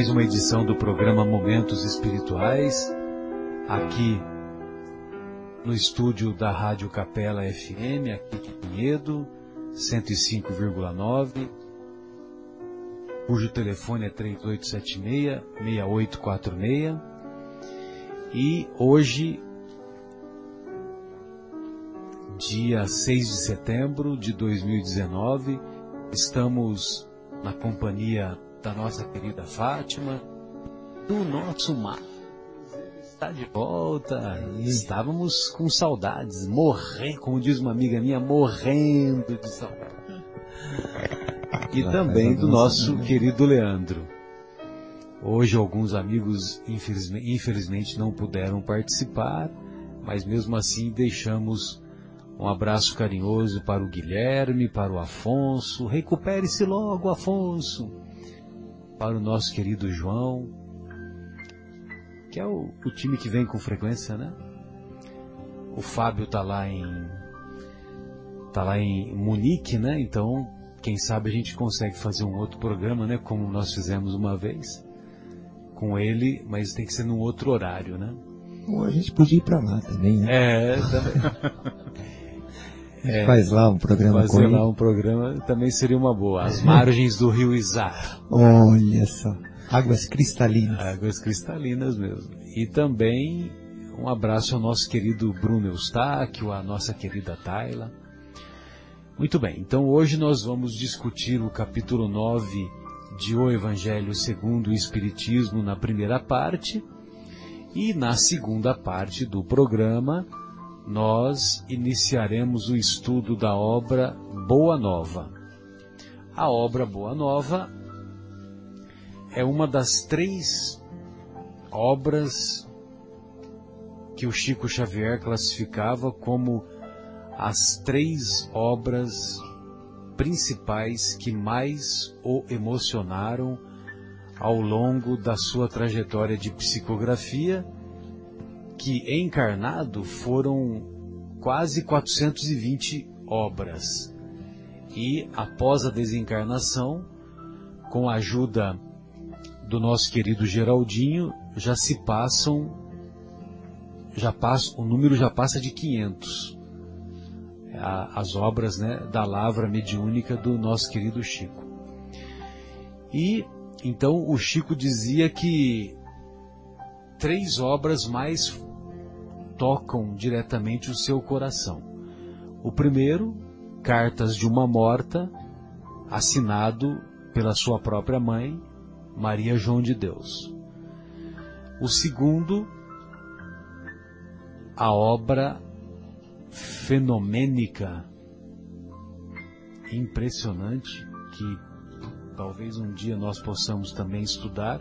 Mais uma edição do programa Momentos Espirituais, aqui no estúdio da Rádio Capela FM, aqui em Pinhedo, 105,9, cujo telefone é 3876-6846. E hoje, dia 6 de setembro de 2019, estamos na companhia da nossa querida Fátima, do nosso mar. Está de volta. Estávamos com saudades, morrendo, como diz uma amiga minha, morrendo de saudade. E também do nosso querido Leandro. Hoje alguns amigos infelizmente, infelizmente não puderam participar, mas mesmo assim deixamos um abraço carinhoso para o Guilherme, para o Afonso. Recupere-se logo, Afonso para o nosso querido João, que é o, o time que vem com frequência, né? O Fábio tá lá em tá lá em Munique, né? Então, quem sabe a gente consegue fazer um outro programa, né? Como nós fizemos uma vez com ele, mas tem que ser num outro horário, né? Ou a gente podia ir para lá também, né? É, também. É, faz lá um programa fazer lá um programa também seria uma boa. As margens do rio Izar. Olha só. Águas cristalinas. Águas cristalinas mesmo. E também um abraço ao nosso querido Bruno Eustáquio, à nossa querida Tayla. Muito bem, então hoje nós vamos discutir o capítulo 9 de O Evangelho segundo o Espiritismo na primeira parte. E na segunda parte do programa, nós iniciaremos o estudo da obra Boa Nova. A obra Boa Nova é uma das três obras que o Chico Xavier classificava como as três obras principais que mais o emocionaram ao longo da sua trajetória de psicografia que encarnado foram quase 420 obras. E após a desencarnação, com a ajuda do nosso querido Geraldinho, já se passam, já passa, o número já passa de 500. As obras né, da lavra mediúnica do nosso querido Chico. E então o Chico dizia que três obras mais tocam diretamente o seu coração. O primeiro, Cartas de uma Morta, assinado pela sua própria mãe, Maria João de Deus. O segundo, a obra fenomênica, impressionante, que talvez um dia nós possamos também estudar,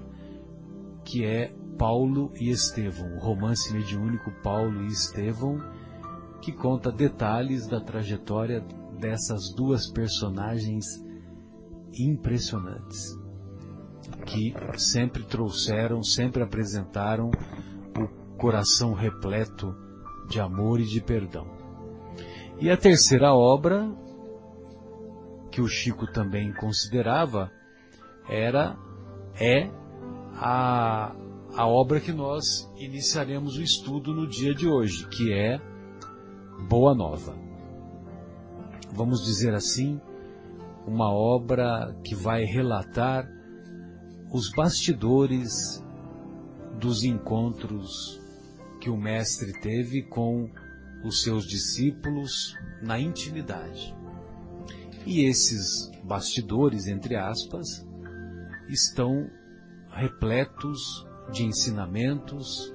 que é Paulo e Estevão, o romance mediúnico Paulo e Estevão, que conta detalhes da trajetória dessas duas personagens impressionantes, que sempre trouxeram, sempre apresentaram o coração repleto de amor e de perdão. E a terceira obra, que o Chico também considerava, era, é a, a obra que nós iniciaremos o estudo no dia de hoje, que é Boa Nova. Vamos dizer assim, uma obra que vai relatar os bastidores dos encontros que o Mestre teve com os seus discípulos na intimidade. E esses bastidores, entre aspas, estão repletos de ensinamentos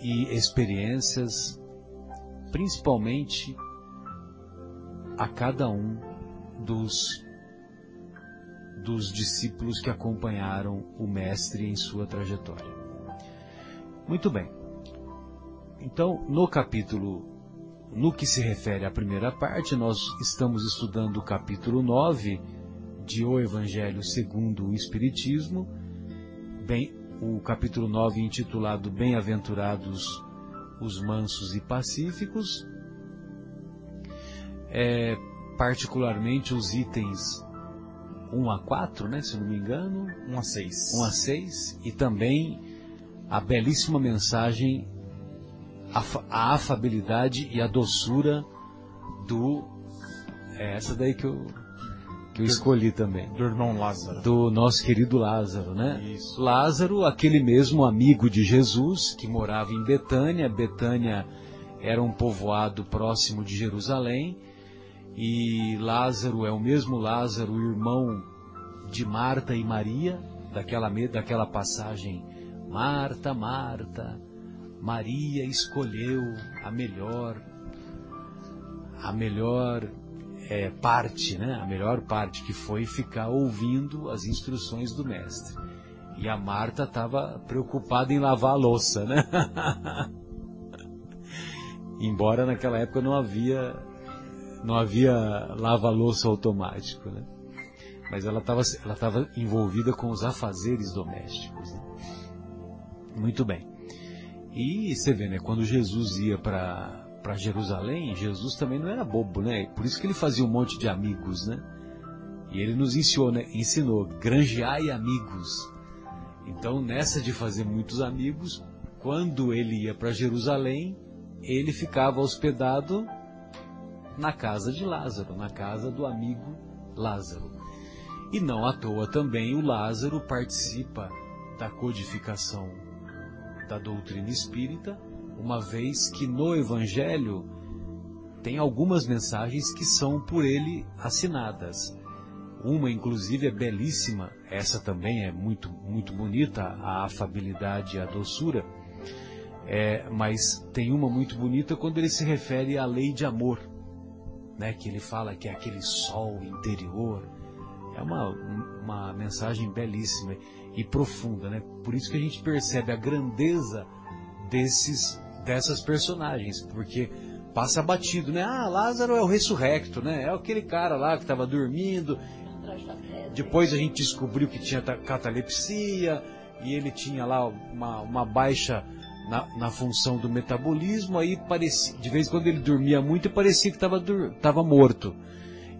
e experiências, principalmente a cada um dos dos discípulos que acompanharam o mestre em sua trajetória. Muito bem. Então, no capítulo, no que se refere à primeira parte, nós estamos estudando o capítulo 9 de O Evangelho segundo o Espiritismo, bem, o capítulo 9 intitulado Bem-aventurados os mansos e pacíficos, é, particularmente os itens 1 a 4, né, se não me engano. 1 a 6. 1 a 6 e também a belíssima mensagem a, afabilidade e a doçura do é essa daí que eu que eu escolhi também. Do irmão Lázaro. Do nosso querido Lázaro, né? Isso. Lázaro, aquele mesmo amigo de Jesus que morava em Betânia. Betânia era um povoado próximo de Jerusalém e Lázaro é o mesmo Lázaro, irmão de Marta e Maria, daquela, daquela passagem: Marta, Marta, Maria escolheu a melhor, a melhor é, parte, né? A melhor parte que foi ficar ouvindo as instruções do mestre. E a Marta estava preocupada em lavar a louça, né? Embora naquela época não havia não havia lava-louça automático, né? Mas ela estava ela tava envolvida com os afazeres domésticos. Né? Muito bem. E você vê, né? Quando Jesus ia para para Jerusalém, Jesus também não era bobo, né? Por isso que ele fazia um monte de amigos, né? E ele nos ensinou, né? ensinou, granjeai amigos. Então, nessa de fazer muitos amigos, quando ele ia para Jerusalém, ele ficava hospedado na casa de Lázaro, na casa do amigo Lázaro. E não à toa também o Lázaro participa da codificação da doutrina espírita, uma vez que no Evangelho tem algumas mensagens que são por ele assinadas. Uma, inclusive, é belíssima, essa também é muito, muito bonita, a afabilidade e a doçura. É, mas tem uma muito bonita quando ele se refere à lei de amor né, que ele fala que é aquele sol interior. É uma, uma mensagem belíssima e profunda, né? Por isso que a gente percebe a grandeza desses, dessas personagens, porque passa batido, né? Ah, Lázaro é o ressurrecto, né? É aquele cara lá que estava dormindo. Depois a gente descobriu que tinha catalepsia e ele tinha lá uma, uma baixa na, na função do metabolismo, aí parecia, de vez em quando ele dormia muito e parecia que estava morto.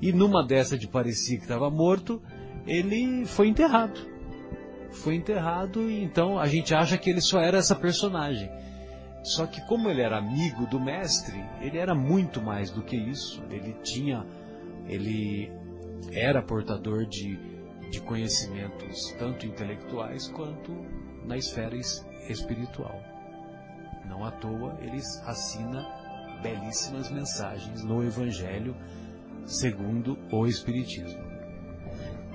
E numa dessa de parecia que estava morto, ele foi enterrado. Foi enterrado e então a gente acha que ele só era essa personagem. Só que como ele era amigo do mestre, ele era muito mais do que isso. Ele tinha, ele era portador de, de conhecimentos tanto intelectuais quanto na esfera espiritual. Não à toa ele assina belíssimas mensagens no Evangelho segundo o Espiritismo.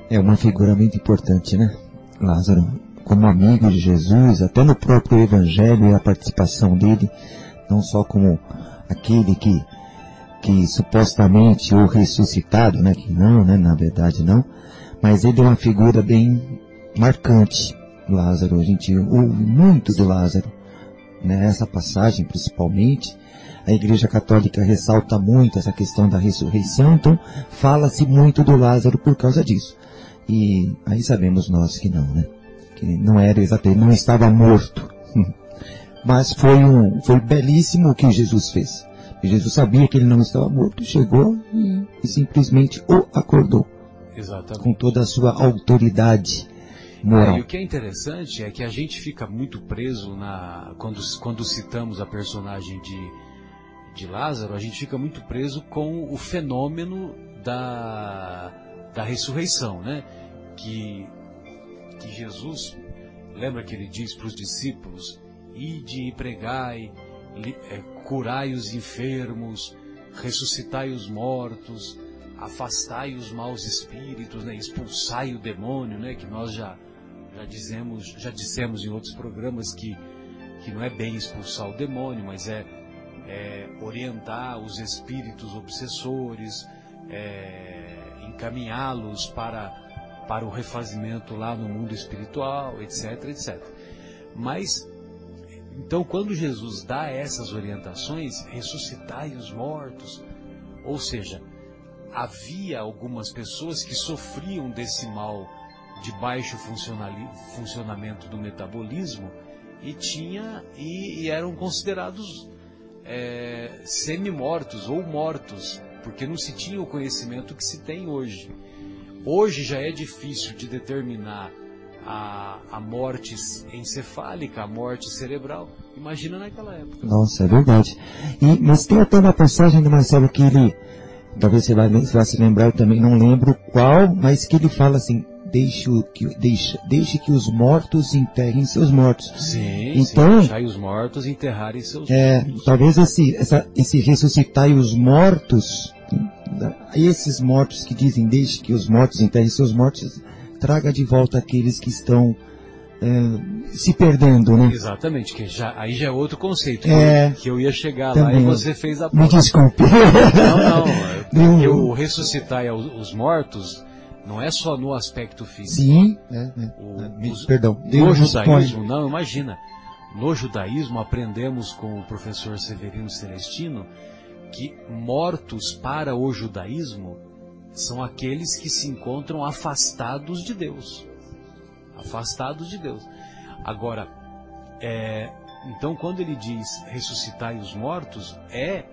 É uma figura muito importante, né? Lázaro, como amigo de Jesus, até no próprio Evangelho e a participação dele, não só como aquele que, que supostamente o ressuscitado, né? Que não, né? Na verdade não. Mas ele é uma figura bem marcante, Lázaro. A gente ouve muito do Lázaro nessa passagem principalmente, a Igreja Católica ressalta muito essa questão da ressurreição, então fala-se muito do Lázaro por causa disso. E aí sabemos nós que não, né? Que não era exatamente, não estava morto. Mas foi um, foi belíssimo o que Jesus fez. Jesus sabia que ele não estava morto, chegou e, e simplesmente o acordou. Exatamente. Com toda a sua autoridade moral. É, e o que é interessante é que a gente fica muito preso na quando, quando citamos a personagem de, de Lázaro, a gente fica muito preso com o fenômeno da, da ressurreição, né? Que, que Jesus, lembra que ele diz para os discípulos, ide e pregai, é, curai os enfermos, ressuscitai os mortos, afastai os maus espíritos, né? expulsai o demônio, né? que nós já, já, dizemos, já dissemos em outros programas que, que não é bem expulsar o demônio, mas é, é orientar os espíritos obsessores, é, encaminhá-los para, para o refazimento lá no mundo espiritual, etc, etc. Mas então, quando Jesus dá essas orientações, ressuscitai os mortos, ou seja, havia algumas pessoas que sofriam desse mal de baixo funcionamento do metabolismo e tinha e, e eram considerados é, semi-mortos ou mortos, porque não se tinha o conhecimento que se tem hoje. Hoje já é difícil de determinar a, a morte encefálica, a morte cerebral. Imagina naquela época. Nossa, é verdade. E, mas tem até uma passagem do Marcelo que ele, talvez você vai, vai se lembrar, eu também não lembro qual, mas que ele fala assim, deixe que, deixe, deixe que os mortos enterrem seus mortos. Sim, então, sim, deixai os mortos enterrarem seus é, mortos. Talvez esse, essa, esse ressuscitar os mortos, esses mortos que dizem deixe que os mortos enterrem seus mortos, traga de volta aqueles que estão é, se perdendo, né? Exatamente, que já, aí já é outro conceito, é, que eu ia chegar também, lá e você fez a Me desculpe. Não, não, porque o ressuscitar os mortos não é só no aspecto físico. Sim, é, é. O, os, perdão. no judaísmo, não, imagina, no judaísmo aprendemos com o professor Severino Celestino que mortos para o judaísmo são aqueles que se encontram afastados de Deus. Afastados de Deus. Agora, é, então quando ele diz ressuscitai os mortos, é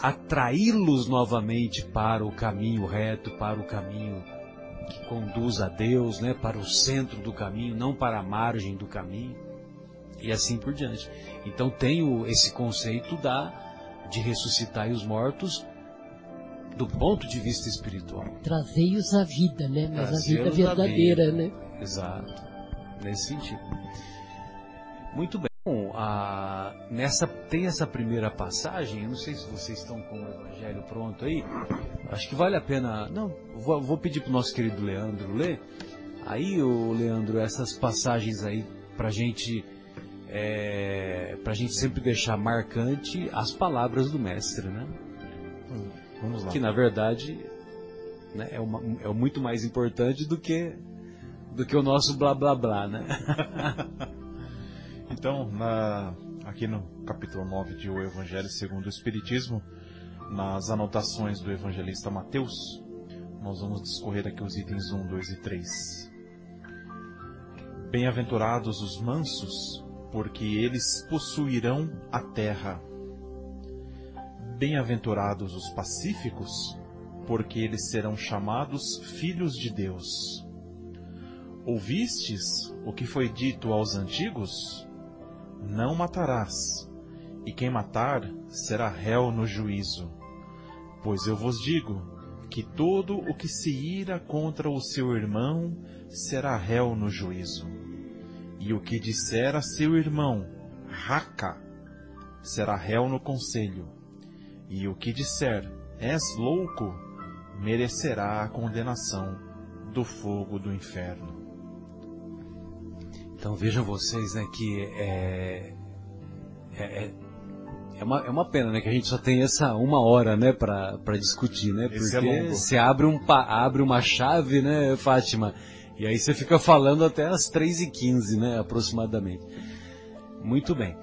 atraí-los novamente para o caminho reto, para o caminho que conduz a Deus, né, para o centro do caminho, não para a margem do caminho, e assim por diante. Então tem esse conceito da de ressuscitar os mortos do ponto de vista espiritual. Trazei-os à vida, né? Mas a vida verdadeira, vida. né? Exato. Nesse sentido. Muito bem. Bom, a, nessa, tem essa primeira passagem, eu não sei se vocês estão com o evangelho pronto aí. Acho que vale a pena. Não, vou, vou pedir para o nosso querido Leandro ler. Aí, o Leandro, essas passagens aí para gente, é, a gente sempre deixar marcante as palavras do mestre, né? Vamos lá. Que na verdade né, é, uma, é muito mais importante do que do que o nosso blá blá blá, né? então, na, aqui no capítulo 9 de O Evangelho segundo o Espiritismo, nas anotações do evangelista Mateus, nós vamos discorrer aqui os itens 1, 2 e 3. Bem-aventurados os mansos, porque eles possuirão a terra. Bem-aventurados os pacíficos, porque eles serão chamados filhos de Deus. Ouvistes o que foi dito aos antigos? Não matarás, e quem matar será réu no juízo. Pois eu vos digo que todo o que se ira contra o seu irmão será réu no juízo. E o que disser a seu irmão, raca, será réu no conselho e o que disser, és louco, merecerá a condenação do fogo do inferno. Então vejam vocês né, que é, é, é, é, uma, é uma pena né, que a gente só tem essa uma hora né, para discutir, né? É porque é você abre, um, abre uma chave, né, Fátima? E aí você fica falando até as 3h15, né, aproximadamente. Muito bem.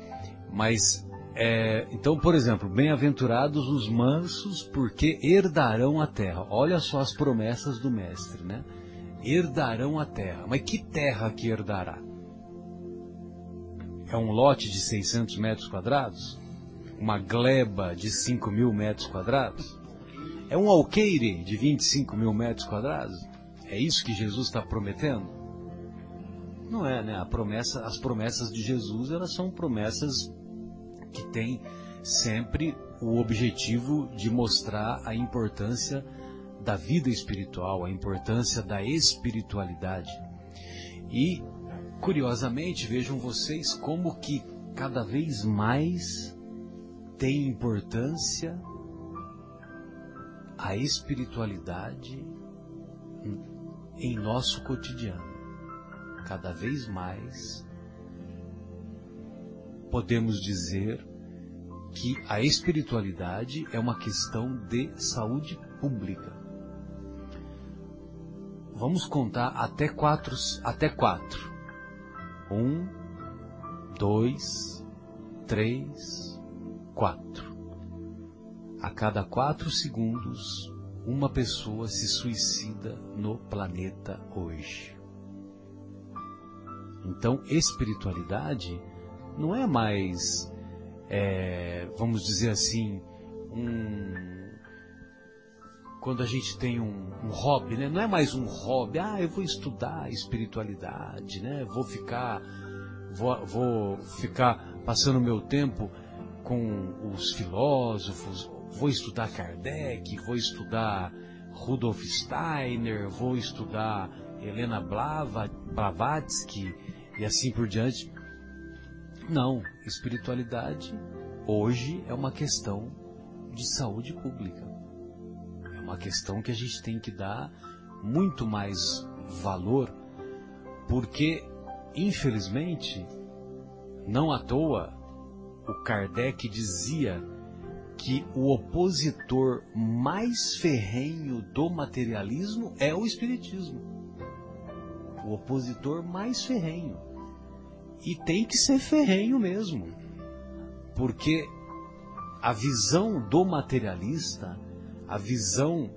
Mas é, então, por exemplo, bem-aventurados os mansos, porque herdarão a terra. Olha só as promessas do mestre, né? Herdarão a terra. Mas que terra que herdará? é um lote de 600 metros quadrados? Uma gleba de 5 mil metros quadrados? É um alqueire de 25 mil metros quadrados? É isso que Jesus está prometendo? Não é, né? Promessa, as promessas de Jesus, elas são promessas que têm sempre o objetivo de mostrar a importância da vida espiritual, a importância da espiritualidade. E, curiosamente, vejam vocês como que cada vez mais tem importância a espiritualidade em nosso cotidiano. Cada vez mais podemos dizer que a espiritualidade é uma questão de saúde pública. Vamos contar até quatro, até quatro. Um, dois, três, quatro. A cada quatro segundos, uma pessoa se suicida no planeta hoje. Então, espiritualidade não é mais, é, vamos dizer assim, um quando a gente tem um, um, hobby, né? Não é mais um hobby, ah, eu vou estudar espiritualidade, né? Vou ficar, vou, vou ficar passando meu tempo com os filósofos, vou estudar Kardec, vou estudar Rudolf Steiner, vou estudar Helena Blava, Blavatsky e assim por diante. Não, espiritualidade hoje é uma questão de saúde pública uma questão que a gente tem que dar muito mais valor, porque, infelizmente, não à toa, o Kardec dizia que o opositor mais ferrenho do materialismo é o Espiritismo. O opositor mais ferrenho. E tem que ser ferrenho mesmo. Porque a visão do materialista a visão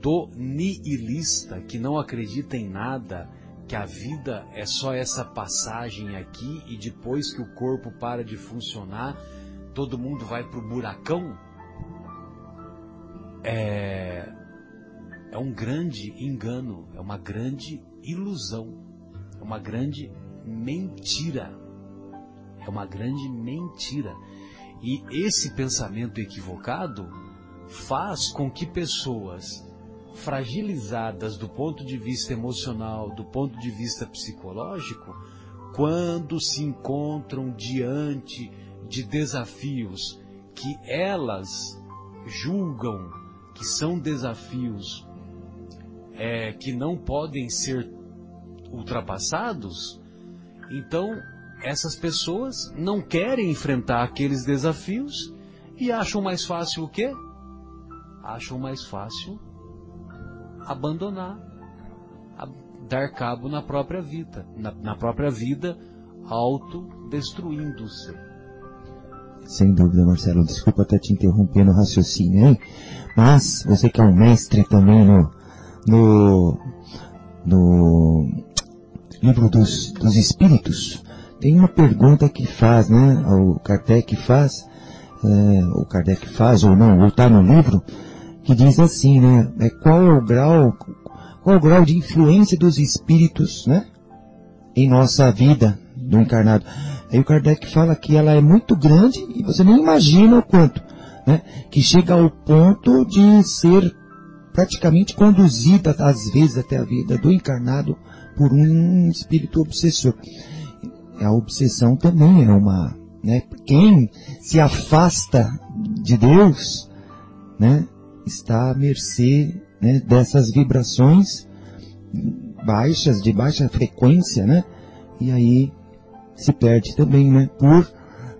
do nihilista que não acredita em nada, que a vida é só essa passagem aqui e depois que o corpo para de funcionar, todo mundo vai para o buracão, é, é um grande engano, é uma grande ilusão, é uma grande mentira. É uma grande mentira. E esse pensamento equivocado faz com que pessoas fragilizadas do ponto de vista emocional, do ponto de vista psicológico, quando se encontram diante de desafios que elas julgam que são desafios é, que não podem ser ultrapassados, então essas pessoas não querem enfrentar aqueles desafios e acham mais fácil o quê? acham mais fácil abandonar, dar cabo na própria vida, na, na própria vida, autodestruindo-se. Sem dúvida, Marcelo. Desculpa até te interromper no raciocínio, hein? Mas você que é um mestre também no, no, no livro dos, dos Espíritos, tem uma pergunta que faz, né? O Kardec faz, é, o Kardec faz ou não, ou está no livro, que diz assim, né? É, qual é o grau, qual é o grau de influência dos espíritos, né? Em nossa vida do encarnado. Aí o Kardec fala que ela é muito grande e você nem imagina o quanto, né? Que chega ao ponto de ser praticamente conduzida às vezes até a vida do encarnado por um espírito obsessor. A obsessão também é uma, né? Quem se afasta de Deus, né? está à mercê né, dessas vibrações baixas, de baixa frequência, né? E aí se perde também, né? Por,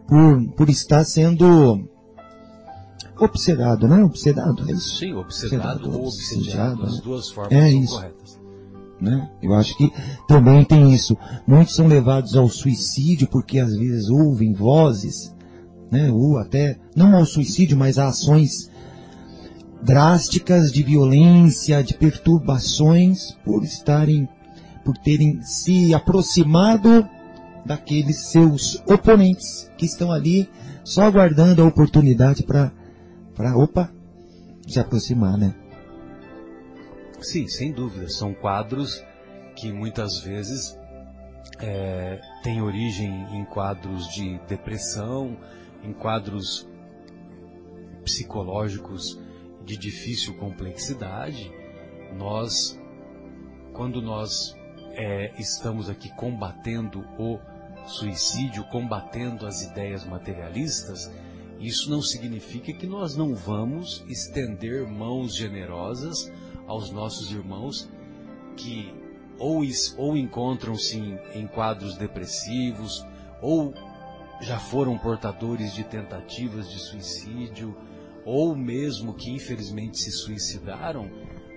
por, por estar sendo obsedado, né? Obsedado, é isso? Sim, obsedado, ou obsediado, as né? duas formas é isso. corretas. Né? Eu acho que também tem isso. Muitos são levados ao suicídio porque às vezes ouvem vozes, né? Ou até, não ao suicídio, mas a ações drásticas de violência, de perturbações, por estarem, por terem se aproximado daqueles seus oponentes que estão ali só aguardando a oportunidade para, para, opa, se aproximar, né? Sim, sem dúvida. São quadros que muitas vezes é, têm origem em quadros de depressão, em quadros psicológicos de difícil complexidade. Nós, quando nós é, estamos aqui combatendo o suicídio, combatendo as ideias materialistas, isso não significa que nós não vamos estender mãos generosas aos nossos irmãos que ou, ou encontram-se em, em quadros depressivos, ou já foram portadores de tentativas de suicídio, ou mesmo que infelizmente se suicidaram,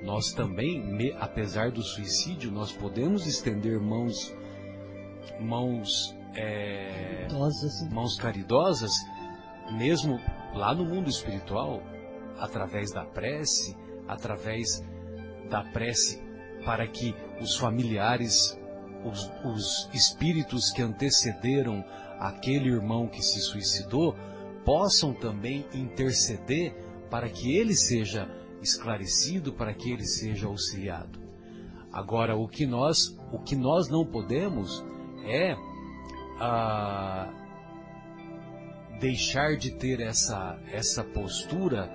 nós também, apesar do suicídio, nós podemos estender mãos, mãos, é, caridosas. mãos caridosas, mesmo lá no mundo espiritual, através da prece, através da prece para que os familiares, os, os espíritos que antecederam aquele irmão que se suicidou, possam também interceder para que ele seja esclarecido, para que ele seja auxiliado. Agora, o que nós, o que nós não podemos é ah, deixar de ter essa, essa postura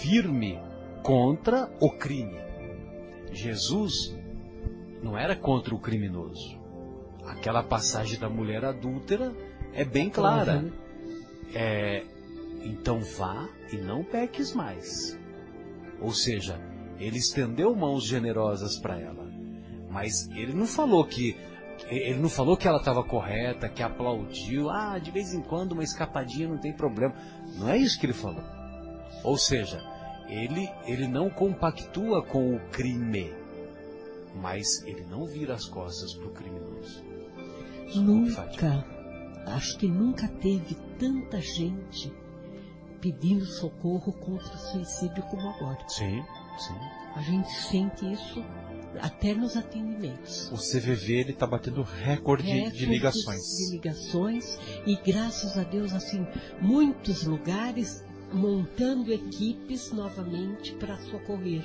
firme contra o crime. Jesus não era contra o criminoso. Aquela passagem da mulher adúltera é bem clara. É, então vá e não peques mais. Ou seja, ele estendeu mãos generosas para ela. Mas ele não falou que ele não falou que ela estava correta, que aplaudiu, ah, de vez em quando uma escapadinha não tem problema. Não é isso que ele falou. Ou seja, ele, ele não compactua com o crime, mas ele não vira as costas para o criminoso. Nunca, acho que nunca teve tanta gente pedindo socorro contra o suicídio como agora. Sim, sim. A gente sente isso até nos atendimentos. O CVV ele está batendo recorde, recorde de ligações. De ligações e graças a Deus assim muitos lugares montando equipes novamente para socorrer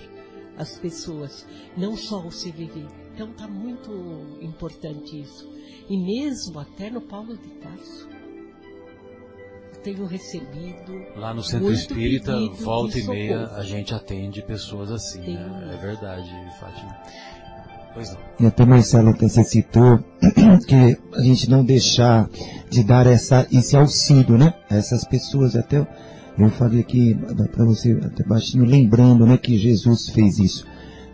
as pessoas, não só o CVV. Então está muito importante isso. E mesmo até no Paulo de Tarso, tenho recebido. Lá no Centro Espírita, volta e meia, a gente atende pessoas assim. Né? É verdade, Fátima. Pois não. E até Marcelo que você citou que a gente não deixar de dar essa, esse auxílio, né? A essas pessoas. Até eu falei aqui para você, até baixinho, lembrando, né, que Jesus fez isso.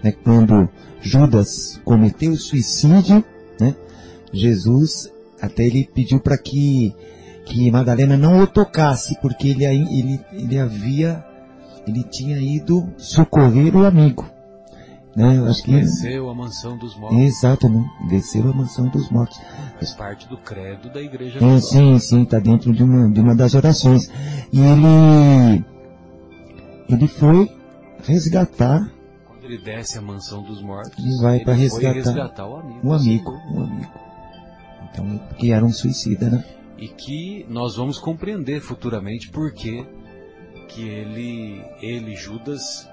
Né, quando Judas cometeu suicídio, né? Jesus até ele pediu para que que Madalena não o tocasse, porque ele, ele, ele havia, ele tinha ido socorrer o amigo. Né? Acho que desceu a mansão dos mortos. Exatamente, desceu a mansão dos mortos. Faz parte do credo da igreja. É, sim, sim, está dentro de uma, de uma das orações. E ele, ele foi resgatar. Quando ele desce a mansão dos mortos, ele vai para resgatar, resgatar o amigo. O amigo, o amigo. Então, que era um suicida, né? E que nós vamos compreender futuramente por que ele, ele Judas,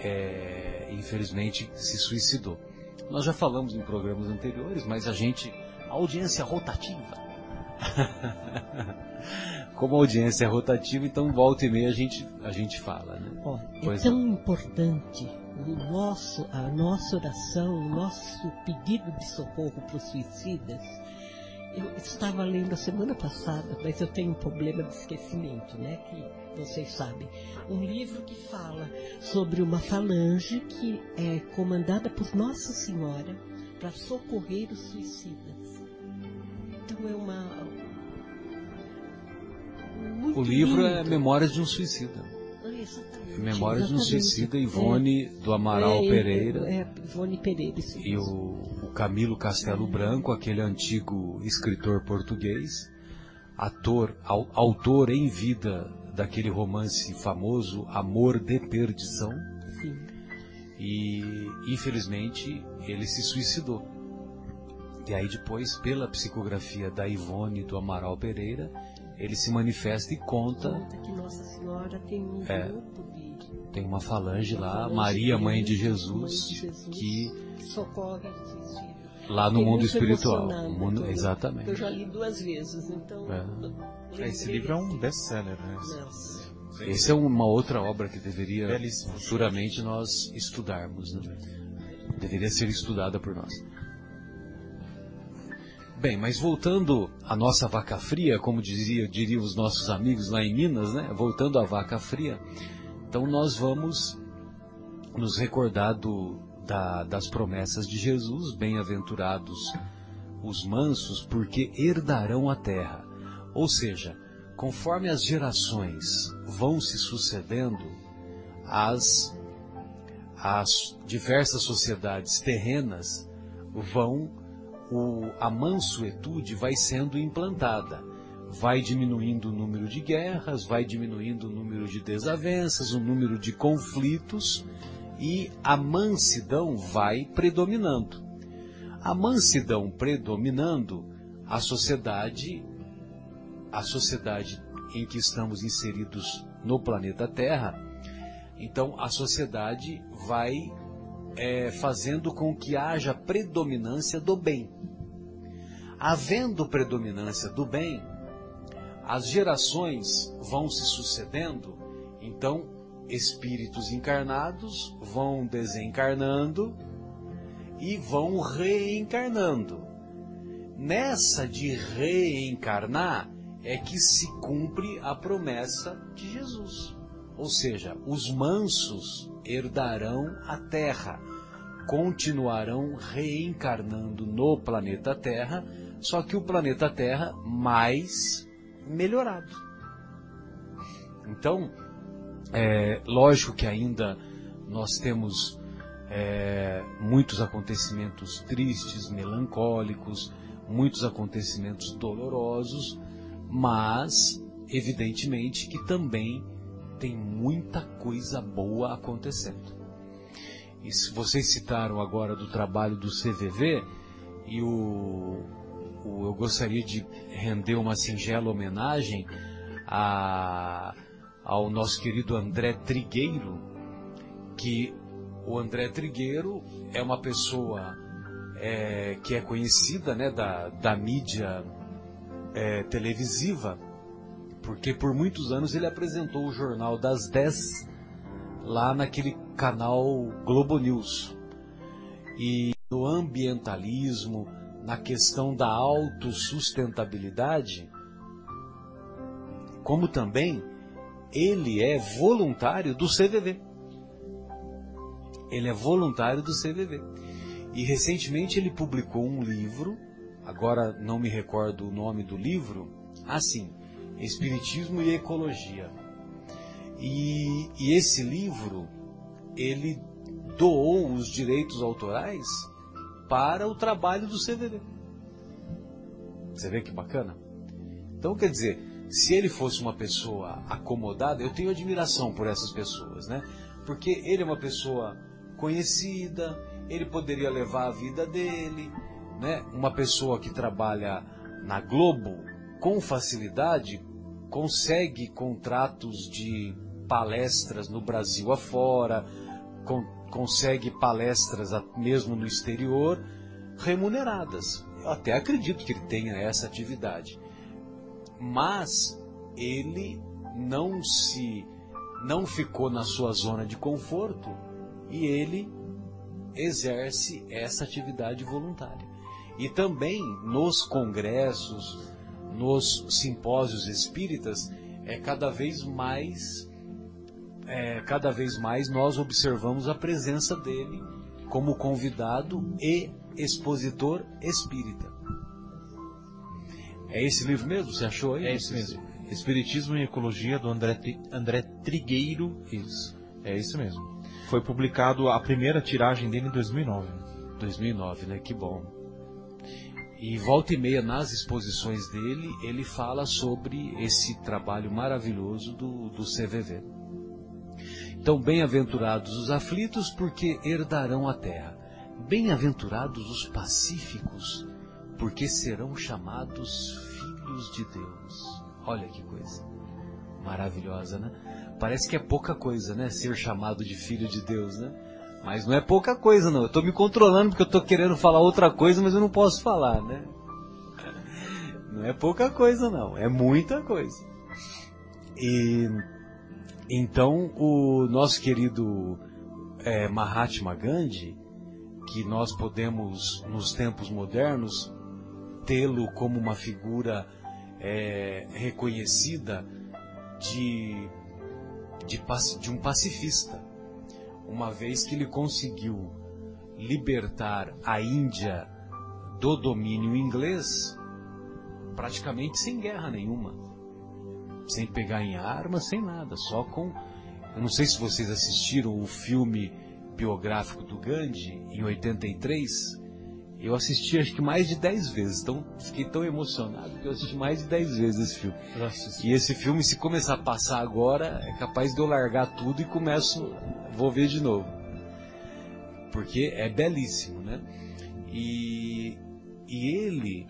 é, infelizmente se suicidou. Nós já falamos em programas anteriores, mas a gente, a audiência rotativa. Como a audiência é rotativa, então volta e meia a gente, a gente fala. Né? Oh, é tão não. importante o nosso, a nossa oração, o nosso pedido de socorro para os suicidas, eu estava lendo a semana passada, mas eu tenho um problema de esquecimento, né? Que vocês sabem. Um livro que fala sobre uma falange que é comandada por Nossa Senhora para socorrer os suicidas. Então é uma. Muito o livro é lindo. é Memórias de um Suicida. Memórias de um Suicida, Ivone é, do Amaral é, Pereira. É, Ivone Pereira. E o Camilo Castelo Branco, aquele antigo escritor português, ator, autor em vida daquele romance famoso Amor de Perdição. Sim. E infelizmente ele se suicidou. E aí depois, pela psicografia da Ivone do Amaral Pereira, ele se manifesta e conta. Conta que Nossa Senhora tem um É. grupo de Tem uma falange lá, falange Maria, de Mãe de Mãe Jesus, de Jesus, que socorre esses lá no mundo muito espiritual. mundo- quando- exatamente. Eu já li duas vezes, então. É. lembrei Esse livro é um best-seller, né? Essa é uma outra obra que deveria Belíssimo. futuramente nós estudarmos, né? Deveria ser estudada por nós. Bem, mas voltando à nossa vaca fria, como dizia, diriam os nossos amigos lá em Minas, né? Voltando à vaca fria, então nós vamos nos recordar do, da- das promessas de Jesus, bem-aventurados os mansos, porque herdarão a terra. Ou seja, conforme as gerações vão se sucedendo, as, as diversas sociedades terrenas vão, o, a mansuetude vai sendo implantada. Vai diminuindo o número de guerras, vai diminuindo o número de desavenças, o número de conflitos e a mansidão vai predominando. A mansidão predominando, a sociedade a sociedade em que estamos inseridos no planeta Terra, então a sociedade vai é, fazendo com que haja predominância do bem. Havendo predominância do bem, as gerações vão se sucedendo, então espíritos encarnados vão desencarnando e vão reencarnando. Nessa de reencarnar é que se cumpre a promessa de Jesus. Ou seja, os mansos herdarão a terra, continuarão reencarnando no planeta Terra, só que o planeta Terra mais melhorado. Então, é lógico que ainda nós temos é, muitos acontecimentos tristes, melancólicos, muitos acontecimentos dolorosos, mas evidentemente que também tem muita coisa boa acontecendo. E se vocês citaram agora do trabalho do CVV, e o, o- eu gostaria de render uma singela homenagem a, ao nosso querido André Trigueiro, que o André Trigueiro é uma pessoa é, que é conhecida né, da, da mídia é, televisiva, porque por muitos anos ele apresentou o Jornal das 10 lá naquele canal Globo News. E no ambientalismo, na questão da autossustentabilidade, como também ele é voluntário do CVV. Ele é voluntário do CVV. E recentemente ele publicou um livro, agora não me recordo o nome do livro, assim, Espiritismo e Ecologia. E, e esse livro, ele doou os direitos autorais para o trabalho do CVV. Você vê que bacana? Então, quer dizer, se ele fosse uma pessoa acomodada, eu tenho admiração por essas pessoas, né? Porque ele é uma pessoa conhecida, ele poderia levar a vida dele, né? Uma pessoa que trabalha na Globo com facilidade consegue contratos de palestras no Brasil afora, con consegue palestras mesmo no exterior remuneradas. Eu até acredito que ele tenha essa atividade. Mas ele não se não ficou na sua zona de conforto e ele exerce essa atividade voluntária. E também nos congressos, nos simpósios espíritas, é cada vez mais é, cada vez mais nós observamos a presença dele como convidado e expositor espírita. É esse livro mesmo? Você achou aí? É isso mesmo. Espiritismo e Ecologia, do André, André Trigueiro. Isso. É isso mesmo. Foi publicado a primeira tiragem dele em 2009. 2009, né? Que bom. E volta e meia nas exposições dele, ele fala sobre esse trabalho maravilhoso do, do CVV. Então, bem-aventurados os aflitos, porque herdarão a terra. Bem-aventurados os pacíficos, porque serão chamados filhos de Deus. Olha que coisa maravilhosa, né? Parece que é pouca coisa, né? Ser chamado de filho de Deus, né? Mas não é pouca coisa, não. Eu estou me controlando porque eu estou querendo falar outra coisa, mas eu não posso falar, né? Não é pouca coisa, não. É muita coisa. E então o nosso querido é, Mahatma Gandhi, que nós podemos nos tempos modernos tê-lo como uma figura é, reconhecida de, de, de um pacifista, uma vez que ele conseguiu libertar a Índia do domínio inglês praticamente sem guerra nenhuma, sem pegar em armas, sem nada, só com. Eu não sei se vocês assistiram o filme biográfico do Gandhi em 83. Eu assisti acho que mais de 10 vezes, então fiquei tão emocionado que eu assisti mais de 10 vezes esse filme. E esse filme, se começar a passar agora, é capaz de eu largar tudo e começo, vou ver de novo. Porque é belíssimo, né? E, e ele,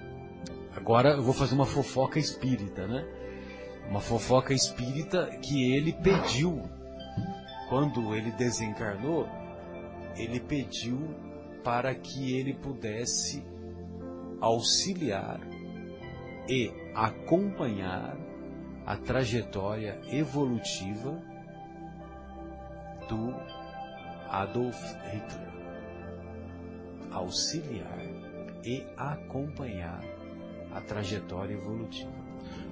agora eu vou fazer uma fofoca espírita, né? Uma fofoca espírita que ele pediu, quando ele desencarnou, ele pediu para que ele pudesse auxiliar e acompanhar a trajetória evolutiva do Adolf Hitler. Auxiliar e acompanhar a trajetória evolutiva.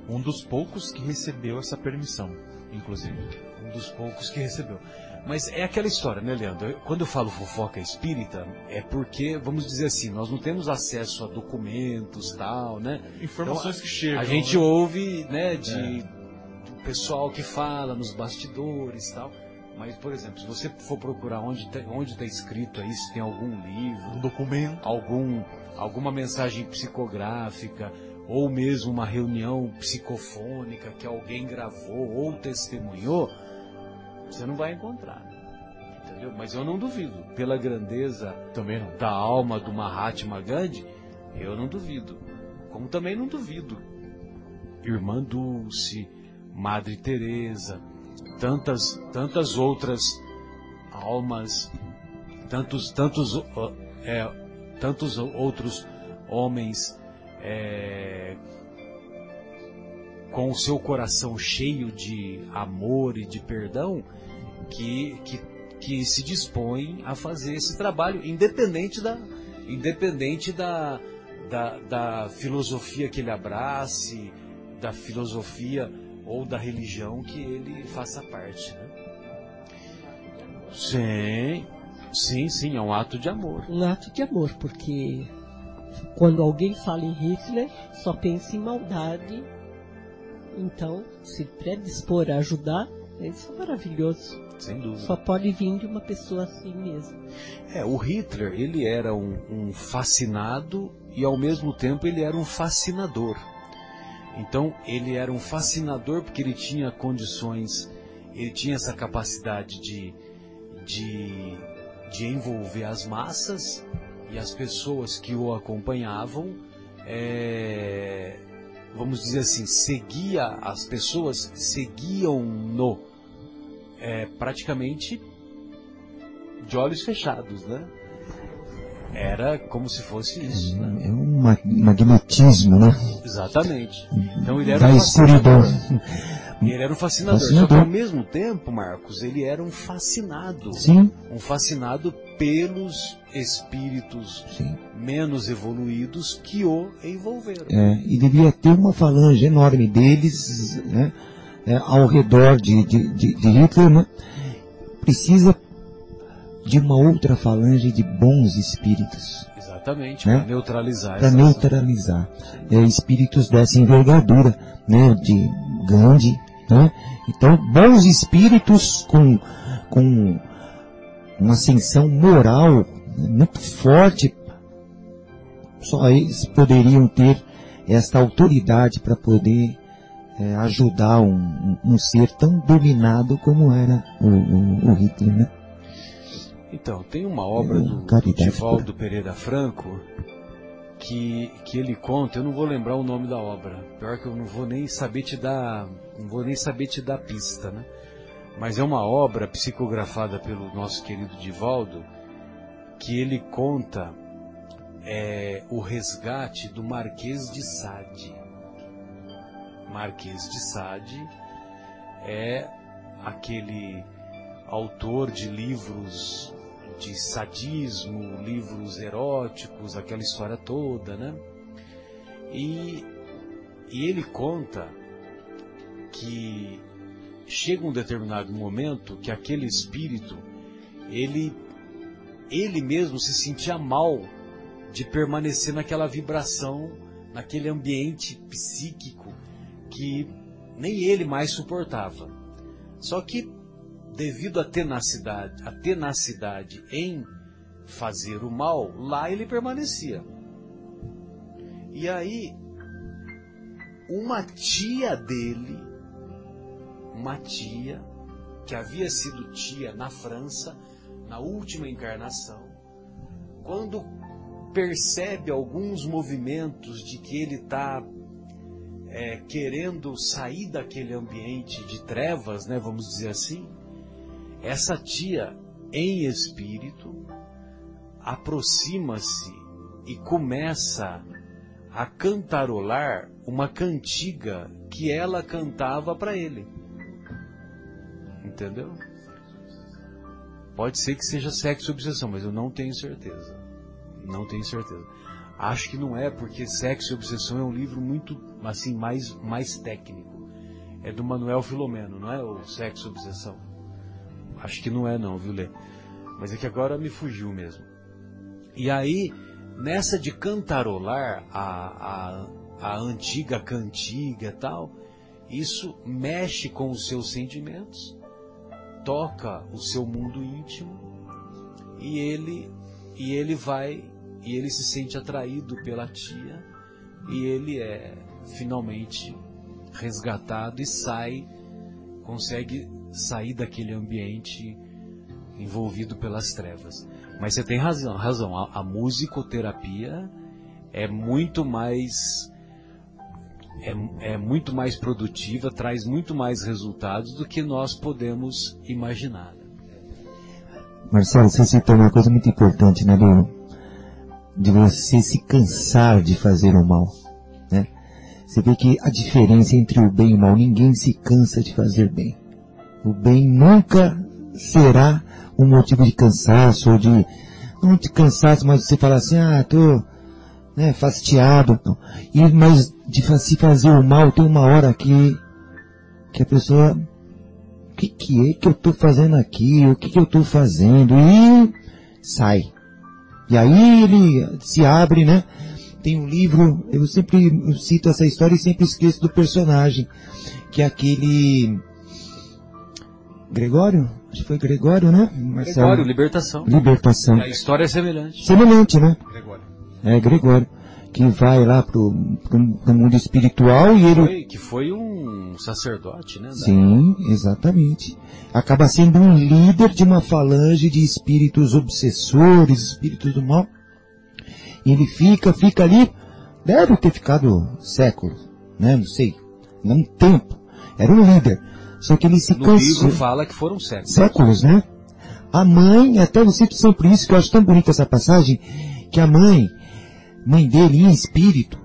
Um dos poucos que recebeu essa permissão, inclusive. Um dos poucos que recebeu. Mas é aquela história, né, Leandro? Quando eu falo fofoca espírita, é porque, vamos dizer assim, nós não temos acesso a documentos tal, né? Informações então, que chegam. A gente né? ouve, né, de é. pessoal que fala nos bastidores tal. Mas, por exemplo, se você for procurar onde está onde tá escrito aí, se tem algum livro, um documento, algum, alguma mensagem psicográfica, ou mesmo uma reunião psicofônica que alguém gravou ou testemunhou, você não vai encontrar. Entendeu? Mas eu não duvido. Pela grandeza também da alma do Mahatma Gandhi, eu não duvido. Como também não duvido. Irmã Dulce, Madre Teresa, tantas tantas outras almas, tantos tantos é, tantos outros homens é, com o seu coração cheio de amor e de perdão, que, que, que se dispõe a fazer esse trabalho, independente da, independente da, da, da filosofia que ele abrace, da filosofia ou da religião que ele faça parte. Né? Sim, sim, sim, é um ato de amor. Um ato de amor, porque quando alguém fala em Hitler, só pensa em maldade então, se predispor a ajudar, isso é maravilhoso. Sem dúvida. Só pode vir de uma pessoa assim mesmo. É, o Hitler, ele era um, um fascinado e ao mesmo tempo ele era um fascinador. Então, ele era um fascinador porque ele tinha condições, ele tinha essa capacidade de, de, de envolver as massas e as pessoas que o acompanhavam é, vamos dizer assim, seguia as pessoas, seguiam-no é, praticamente de olhos fechados, né? Era como se fosse isso. Né? É um magnetismo, né? Exatamente. Então ele era da escuridão. Ele era um fascinador. fascinador. Só que ao mesmo tempo, Marcos, ele era um fascinado. Sim. Um fascinado pelos espíritos Sim. menos evoluídos que o envolveram. É, e devia ter uma falange enorme deles né, é, ao redor de, de, de, de Hitler. Né? Precisa de uma outra falange de bons espíritos. Exatamente, né? para neutralizar. Para neutralizar. É, espíritos dessa envergadura, né, de Gandhi, né? Então, bons espíritos com, com uma ascensão moral muito forte, só eles poderiam ter esta autoridade para poder é, ajudar um, um, ser tão dominado como era o, o, o Hitler, né? Então, tem uma obra é, do, do Divaldo Pereira Franco que, que ele conta, eu não vou lembrar o nome da obra. Pior que eu não vou nem saber te dar, não vou nem saber te dar pista, né? Mas é uma obra psicografada pelo nosso querido Divaldo, que ele conta é, o resgate do Marquês de Sade. Marquês de Sade é aquele autor de livros de sadismo, livros eróticos, aquela história toda, né? E, e ele conta que chega um determinado momento que aquele espírito, ele, ele mesmo se sentia mal de permanecer naquela vibração, naquele ambiente psíquico que nem ele mais suportava. Só que devido à tenacidade, à tenacidade em fazer o mal, lá ele permanecia. E aí, uma tia dele, uma tia, que havia sido tia na França, na última encarnação, quando percebe alguns movimentos de que ele está é, querendo sair daquele ambiente de trevas, né, vamos dizer assim, essa tia, em espírito, aproxima-se e começa a cantarolar uma cantiga que ela cantava para ele. Entendeu? Pode ser que seja sexo obsessão, mas eu não tenho certeza. Não tenho certeza. Acho que não é, porque Sexo e Obsessão é um livro muito, assim, mais, mais técnico. É do Manuel Filomeno, não é o Sexo e Obsessão? Acho que não é não, viu, Lê? Mas é que agora me fugiu mesmo. E aí, nessa de cantarolar a, a, a antiga cantiga tal, isso mexe com os seus sentimentos, toca o seu mundo íntimo e ele e ele vai e ele se sente atraído pela tia e ele é finalmente resgatado e sai, consegue sair daquele ambiente envolvido pelas trevas. Mas você tem razão, razão. A, a musicoterapia é muito mais é, é, muito mais produtiva, traz muito mais resultados do que nós podemos imaginar. Marcelo, você citou uma coisa muito importante, né, Leon? De você se cansar de fazer o mal, né? Você vê que a diferença entre o bem e o mal, ninguém se cansa de fazer bem. O bem nunca será um motivo de cansaço ou de, não de cansaço, mas você falar assim, ah, tô, né, fastiado. E, mas de se fazer o mal, tem uma hora que, que a pessoa, o que que é que eu tô fazendo aqui? O que que eu tô fazendo? E sai. E aí ele se abre, né? Tem um livro, eu sempre cito essa história e sempre esqueço do personagem, que é aquele Gregório? Acho que foi Gregório, né? Marcelo. Gregório, Libertação. Libertação. E a história é semelhante. Semelhante, né? Gregório. É, Gregório. Que vai lá pro, pro, pro mundo espiritual e ele... Foi, que foi um sacerdote, né? Sim, exatamente. Acaba sendo um líder de uma falange de espíritos obsessores, espíritos do mal. E ele fica, fica ali, deve ter ficado séculos, né? Não sei. Não tempo. Era um líder. Só que ele se no cansou. livro fala que foram séculos. Séculos, né? A mãe, até eu cito sempre isso, que eu acho tão bonita essa passagem, que a mãe, mãe dele em espírito,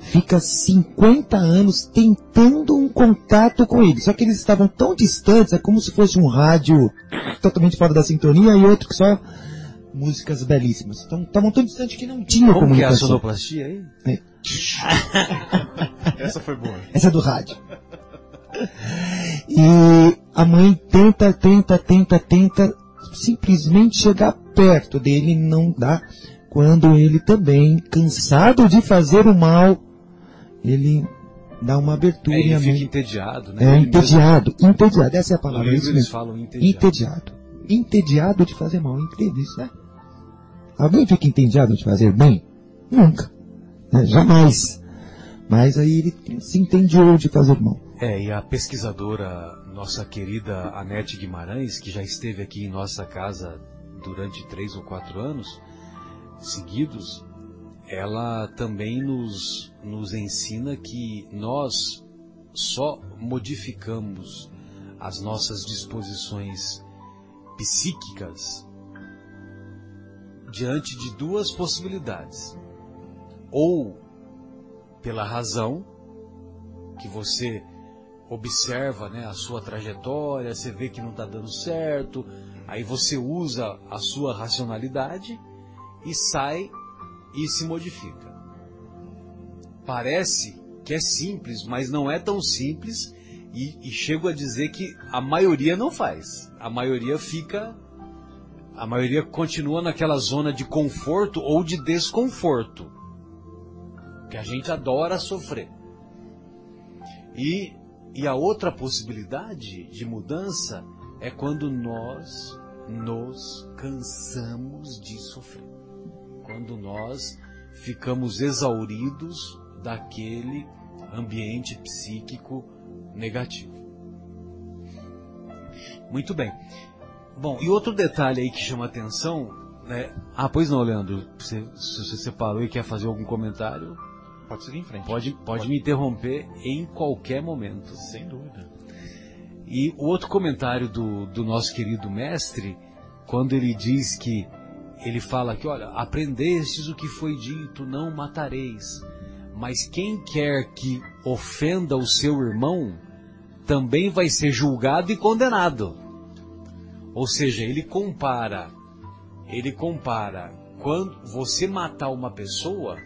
fica 50 anos tentando um contato com ele. Só que eles estavam tão distantes, é como se fosse um rádio totalmente fora da sintonia e outro que só músicas belíssimas. Então, estavam tão distantes que não tinha como comunicação. que é a sonoplastia aí? É. Essa foi boa. Essa é do rádio. E a mãe tenta, tenta, tenta, tenta simplesmente chegar perto dele, não dá. Quando ele também, cansado de fazer o mal, ele dá uma abertura. É, ele fica entediado, né? É, entediado, entediado, essa é a palavra. Eles falam entediado. entediado. Entediado de fazer mal, entende isso, né? Alguém fica entediado de fazer bem? Nunca. Né? Jamais. Mas aí ele se entediou de fazer mal. É, e a pesquisadora, nossa querida Anete Guimarães, que já esteve aqui em nossa casa durante três ou quatro anos seguidos, ela também nos, nos ensina que nós só modificamos as nossas disposições psíquicas diante de duas possibilidades. Ou pela razão, que você observa né, a sua trajetória, você vê que não está dando certo, aí você usa a sua racionalidade e sai e se modifica. Parece que é simples, mas não é tão simples e, e chego a dizer que a maioria não faz. A maioria fica, a maioria continua naquela zona de conforto ou de desconforto, que a gente adora sofrer. E, e a outra possibilidade de mudança é quando nós nos cansamos de sofrer. Quando nós ficamos exauridos daquele ambiente psíquico negativo. Muito bem. Bom, e outro detalhe aí que chama atenção, né? Ah, pois não, Leandro. Você, se você separou e quer fazer algum comentário, Pode seguir em frente. pode, pode me interromper em qualquer momento. Sem dúvida. E o outro comentário do, do nosso querido mestre, quando ele diz que ele fala que, olha, aprendestes o que foi dito, não matareis. Mas quem quer que ofenda o seu irmão, também vai ser julgado e condenado. Ou seja, ele compara, ele compara quando você matar uma pessoa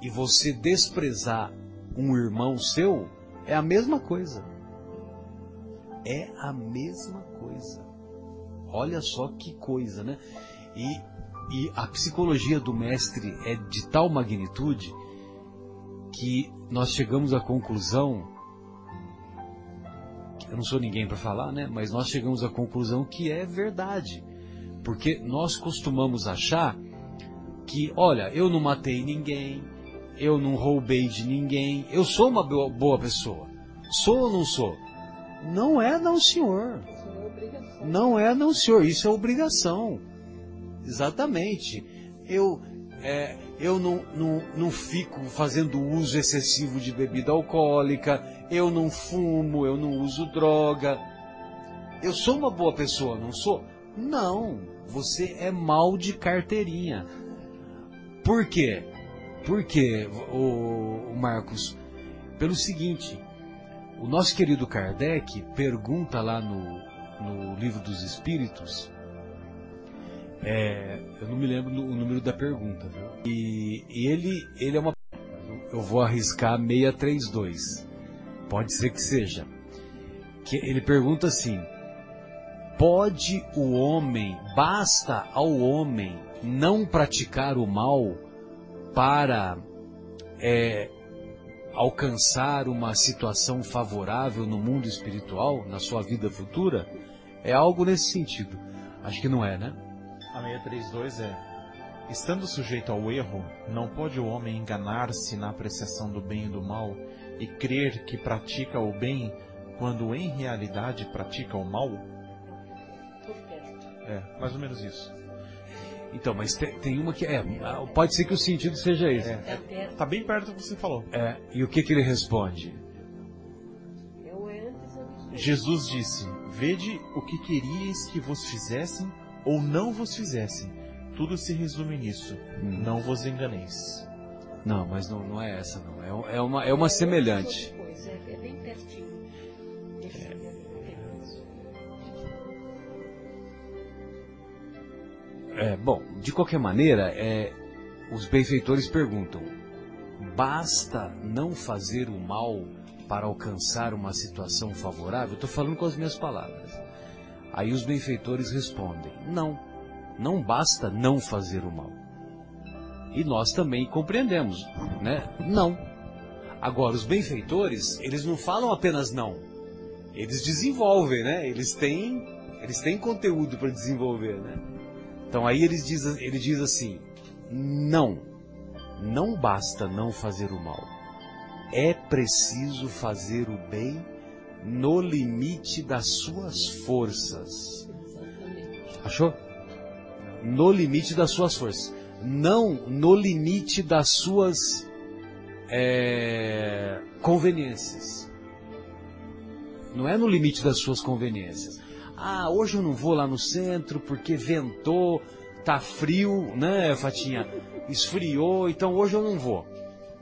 e você desprezar um irmão seu, é a mesma coisa. É a mesma coisa. Olha só que coisa, né? E, e a psicologia do mestre é de tal magnitude que nós chegamos à conclusão, eu não sou ninguém para falar, né? Mas nós chegamos à conclusão que é verdade. Porque nós costumamos achar que, olha, eu não matei ninguém, eu não roubei de ninguém, eu sou uma boa pessoa. Sou ou não sou? Não é não, senhor. Não é não, senhor. Isso é obrigação. Exatamente. Eu, é, eu não, não, não fico fazendo uso excessivo de bebida alcoólica, eu não fumo, eu não uso droga. Eu sou uma boa pessoa, não sou? Não, você é mal de carteirinha. Por quê? Por quê, o, Marcos? Pelo seguinte, o nosso querido Kardec pergunta lá no, no Livro dos Espíritos, é, eu não me lembro o número da pergunta, viu? E, e ele, ele é uma. Eu vou arriscar 632. Pode ser que seja. Que ele pergunta assim: Pode o homem, basta ao homem não praticar o mal para é, alcançar uma situação favorável no mundo espiritual, na sua vida futura? É algo nesse sentido. Acho que não é, né? A 632 é: Estando sujeito ao erro, não pode o homem enganar-se na apreciação do bem e do mal e crer que pratica o bem quando em realidade pratica o mal? Por perto. É, mais ou menos isso. Então, mas tem, tem uma que é. Pode ser que o sentido seja esse. É, É perto. tá bem perto do que você falou. É, e o que, que ele responde? O antes ou depois. Jesus disse: Vede o que queríeis que vos fizessem ou não vos fizessem. Tudo se resume nisso. Não vos enganeis. Não, mas não, não é essa, não. É, é uma, é uma semelhante. Depois, é, é bem pertinho. Pedaço. É, bom, de qualquer maneira, é, os benfeitores perguntam: basta não fazer o mal para alcançar uma situação favorável? Estou falando com as minhas palavras. Aí os benfeitores respondem: não, não basta não fazer o mal. E nós também compreendemos, né? Não. Agora, os benfeitores, eles não falam apenas não. Eles desenvolvem, né? Eles têm, eles têm conteúdo para desenvolver, né? Então aí ele diz, ele diz assim: não, não basta não fazer o mal. É preciso fazer o bem no limite das suas forças. Achou? No limite das suas forças. não no limite das suas é, conveniências. Não é no limite das suas conveniências. Ah, hoje eu não vou lá no centro porque ventou, tá frio, né, Fatinha? Esfriou, então hoje eu não vou.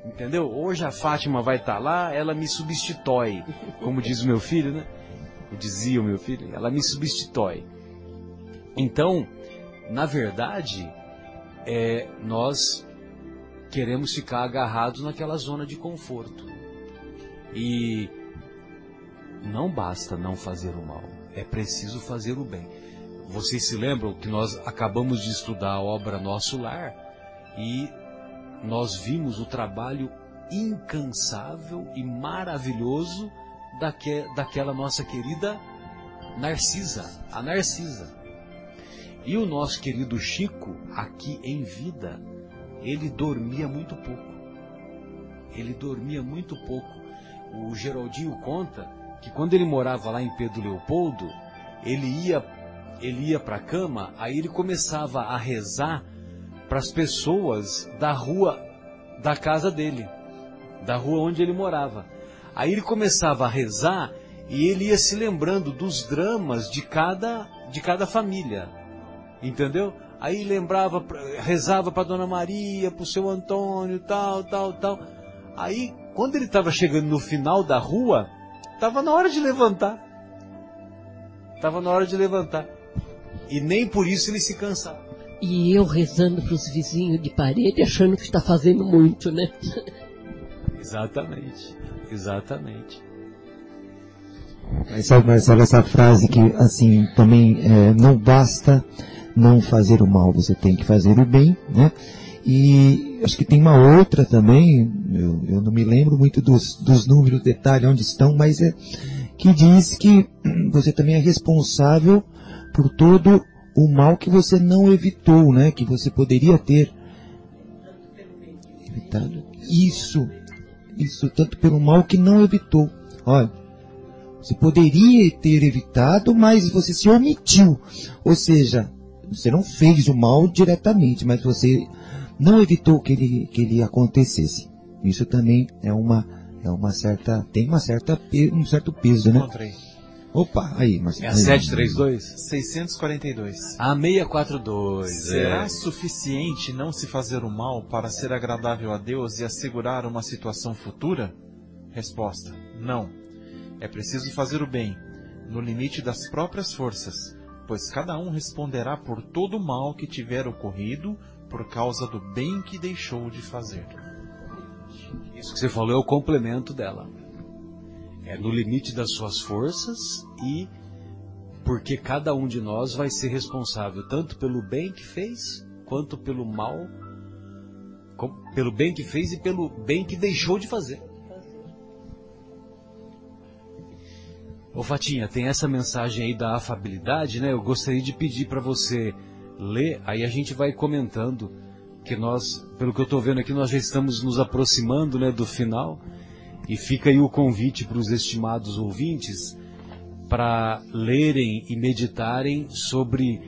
Entendeu? Hoje a Fátima vai estar tá lá, ela me substitui, como diz o meu filho, né? Dizia o meu filho, ela me substitui. Então, na verdade, é, nós queremos ficar agarrados naquela zona de conforto. E não basta não fazer o mal, é preciso fazer o bem. Vocês se lembram que nós acabamos de estudar a obra Nosso Lar e nós vimos o trabalho incansável e maravilhoso daque, daquela nossa querida Narcisa, a Narcisa. E o nosso querido Chico, aqui em vida, ele dormia muito pouco. Ele dormia muito pouco. O Geraldinho conta que quando ele morava lá em Pedro Leopoldo, ele ia ele ia para a cama, aí ele começava a rezar para as pessoas da rua da casa dele, da rua onde ele morava. Aí ele começava a rezar e ele ia se lembrando dos dramas de cada de cada família. Entendeu? Aí lembrava, rezava para Dona Maria, para o seu Antônio, tal, tal, tal. Aí, quando ele estava chegando no final da rua, estava na hora de levantar. Estava na hora de levantar. E nem por isso ele se cansava. E eu rezando para os vizinhos de parede, achando que está fazendo muito, né? Exatamente, exatamente. Mas sabe, Marcelo, essa frase que, assim, também é, não basta não fazer o mal, você tem que fazer o bem, né? E acho que tem uma outra também, eu, eu não me lembro muito dos, dos números, detalhes onde estão, mas é que diz que você também é responsável por todo o mal que você não evitou, né? Que você poderia ter evitado. Isso, isso, tanto pelo mal que não evitou. Olha, você poderia ter evitado, mas você se omitiu. Ou seja, você não fez o mal diretamente, mas você não evitou que ele, que ele acontecesse. Isso também é uma, é uma certa, tem uma certa, um certo peso, né? Encontrei. Opa, aí, Marcelo. É a 732? 642. A 642. Será é. suficiente não se fazer o mal para ser agradável a Deus e assegurar uma situação futura? Resposta: Não. É preciso fazer o bem, no limite das próprias forças, pois cada um responderá por todo o mal que tiver ocorrido por causa do bem que deixou de fazer. Isso que você falou é o complemento dela. É no limite das suas forças e porque cada um de nós vai ser responsável tanto pelo bem que fez quanto pelo mal, pelo bem que fez e pelo bem que deixou de fazer. Ô Fatinha, tem essa mensagem aí da afabilidade, né? Eu gostaria de pedir para você ler, aí a gente vai comentando que nós, pelo que eu estou vendo aqui, nós já estamos nos aproximando, né, do final. E fica aí o convite para os estimados ouvintes para lerem e meditarem sobre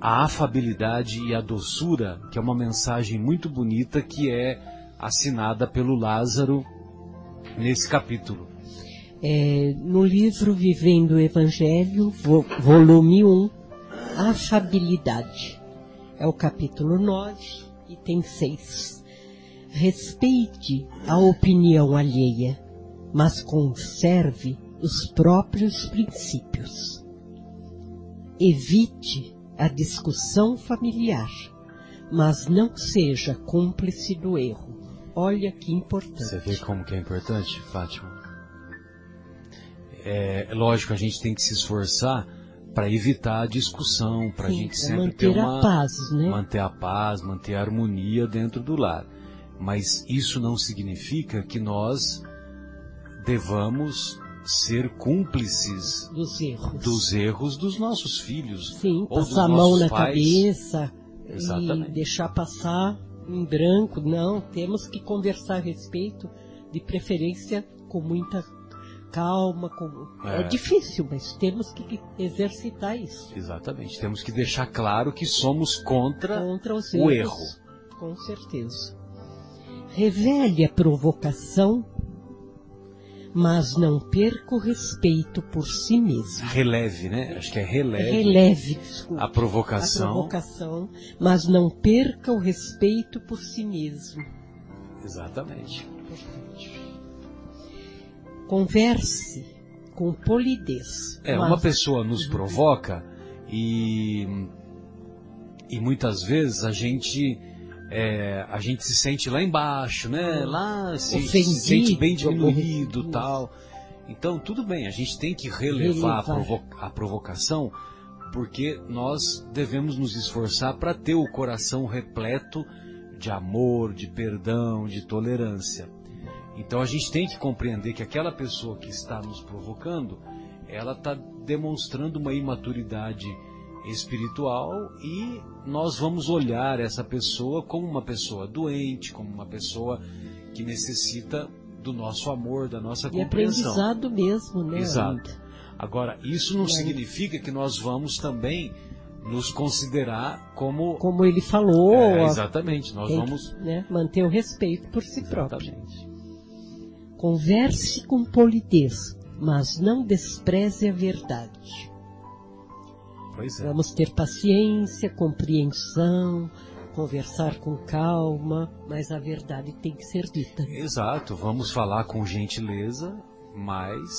a afabilidade e a doçura, que é uma mensagem muito bonita que é assinada pelo Lázaro nesse capítulo. É, no livro Vivendo o Evangelho, volume 1, Afabilidade. É o capítulo 9, item 6. Respeite a opinião alheia, mas conserve os próprios princípios. Evite a discussão familiar, mas não seja cúmplice do erro. Olha que importante. Você vê como que é importante, Fátima? é lógico, a gente tem que se esforçar para evitar a discussão, para a gente sempre ter uma a paz, né? manter a paz, manter a harmonia dentro do lar. Mas isso não significa que nós devamos ser cúmplices dos erros dos, erros dos nossos filhos. Sim, passar a mão na pais. cabeça Exatamente. e deixar passar em branco. Não, temos que conversar a respeito, de preferência com muita calma. Com... É. é. difícil, mas temos que exercitar isso. Exatamente. Temos que deixar claro que somos contra, contra o erro. Com certeza. Revele a provocação, mas não perca o respeito por si mesmo. Releve, né? Acho que é releve. Releve, desculpa. A provocação. A provocação, mas não perca o respeito por si mesmo. Exatamente. Converse com polidez. É, mas- uma pessoa nos provoca e, e muitas vezes a gente é, a gente se sente lá embaixo, né? Lá se, se sente bem diminuído tal. Então tudo bem, a gente tem que relevar, A, Relevar. provo- a provocação porque nós devemos nos esforçar para ter o coração repleto de amor, de perdão, de tolerância. Então a gente tem que compreender que aquela pessoa que está nos provocando, ela está demonstrando uma imaturidade espiritual e nós vamos olhar essa pessoa como uma pessoa doente, como uma pessoa que necessita do nosso amor, da nossa E compreensão. aprendizado mesmo, né? Exato. Agora, isso não Mas- significa que nós vamos também nos considerar como. Como ele falou, É, exatamente, nós tem que, vamos. né, manter o respeito por si próprio. Exatamente. Converse com polidez, mas não despreze a verdade. Pois é. Vamos ter paciência, compreensão, conversar com calma, mas a verdade tem que ser dita. Exato, vamos falar com gentileza, mas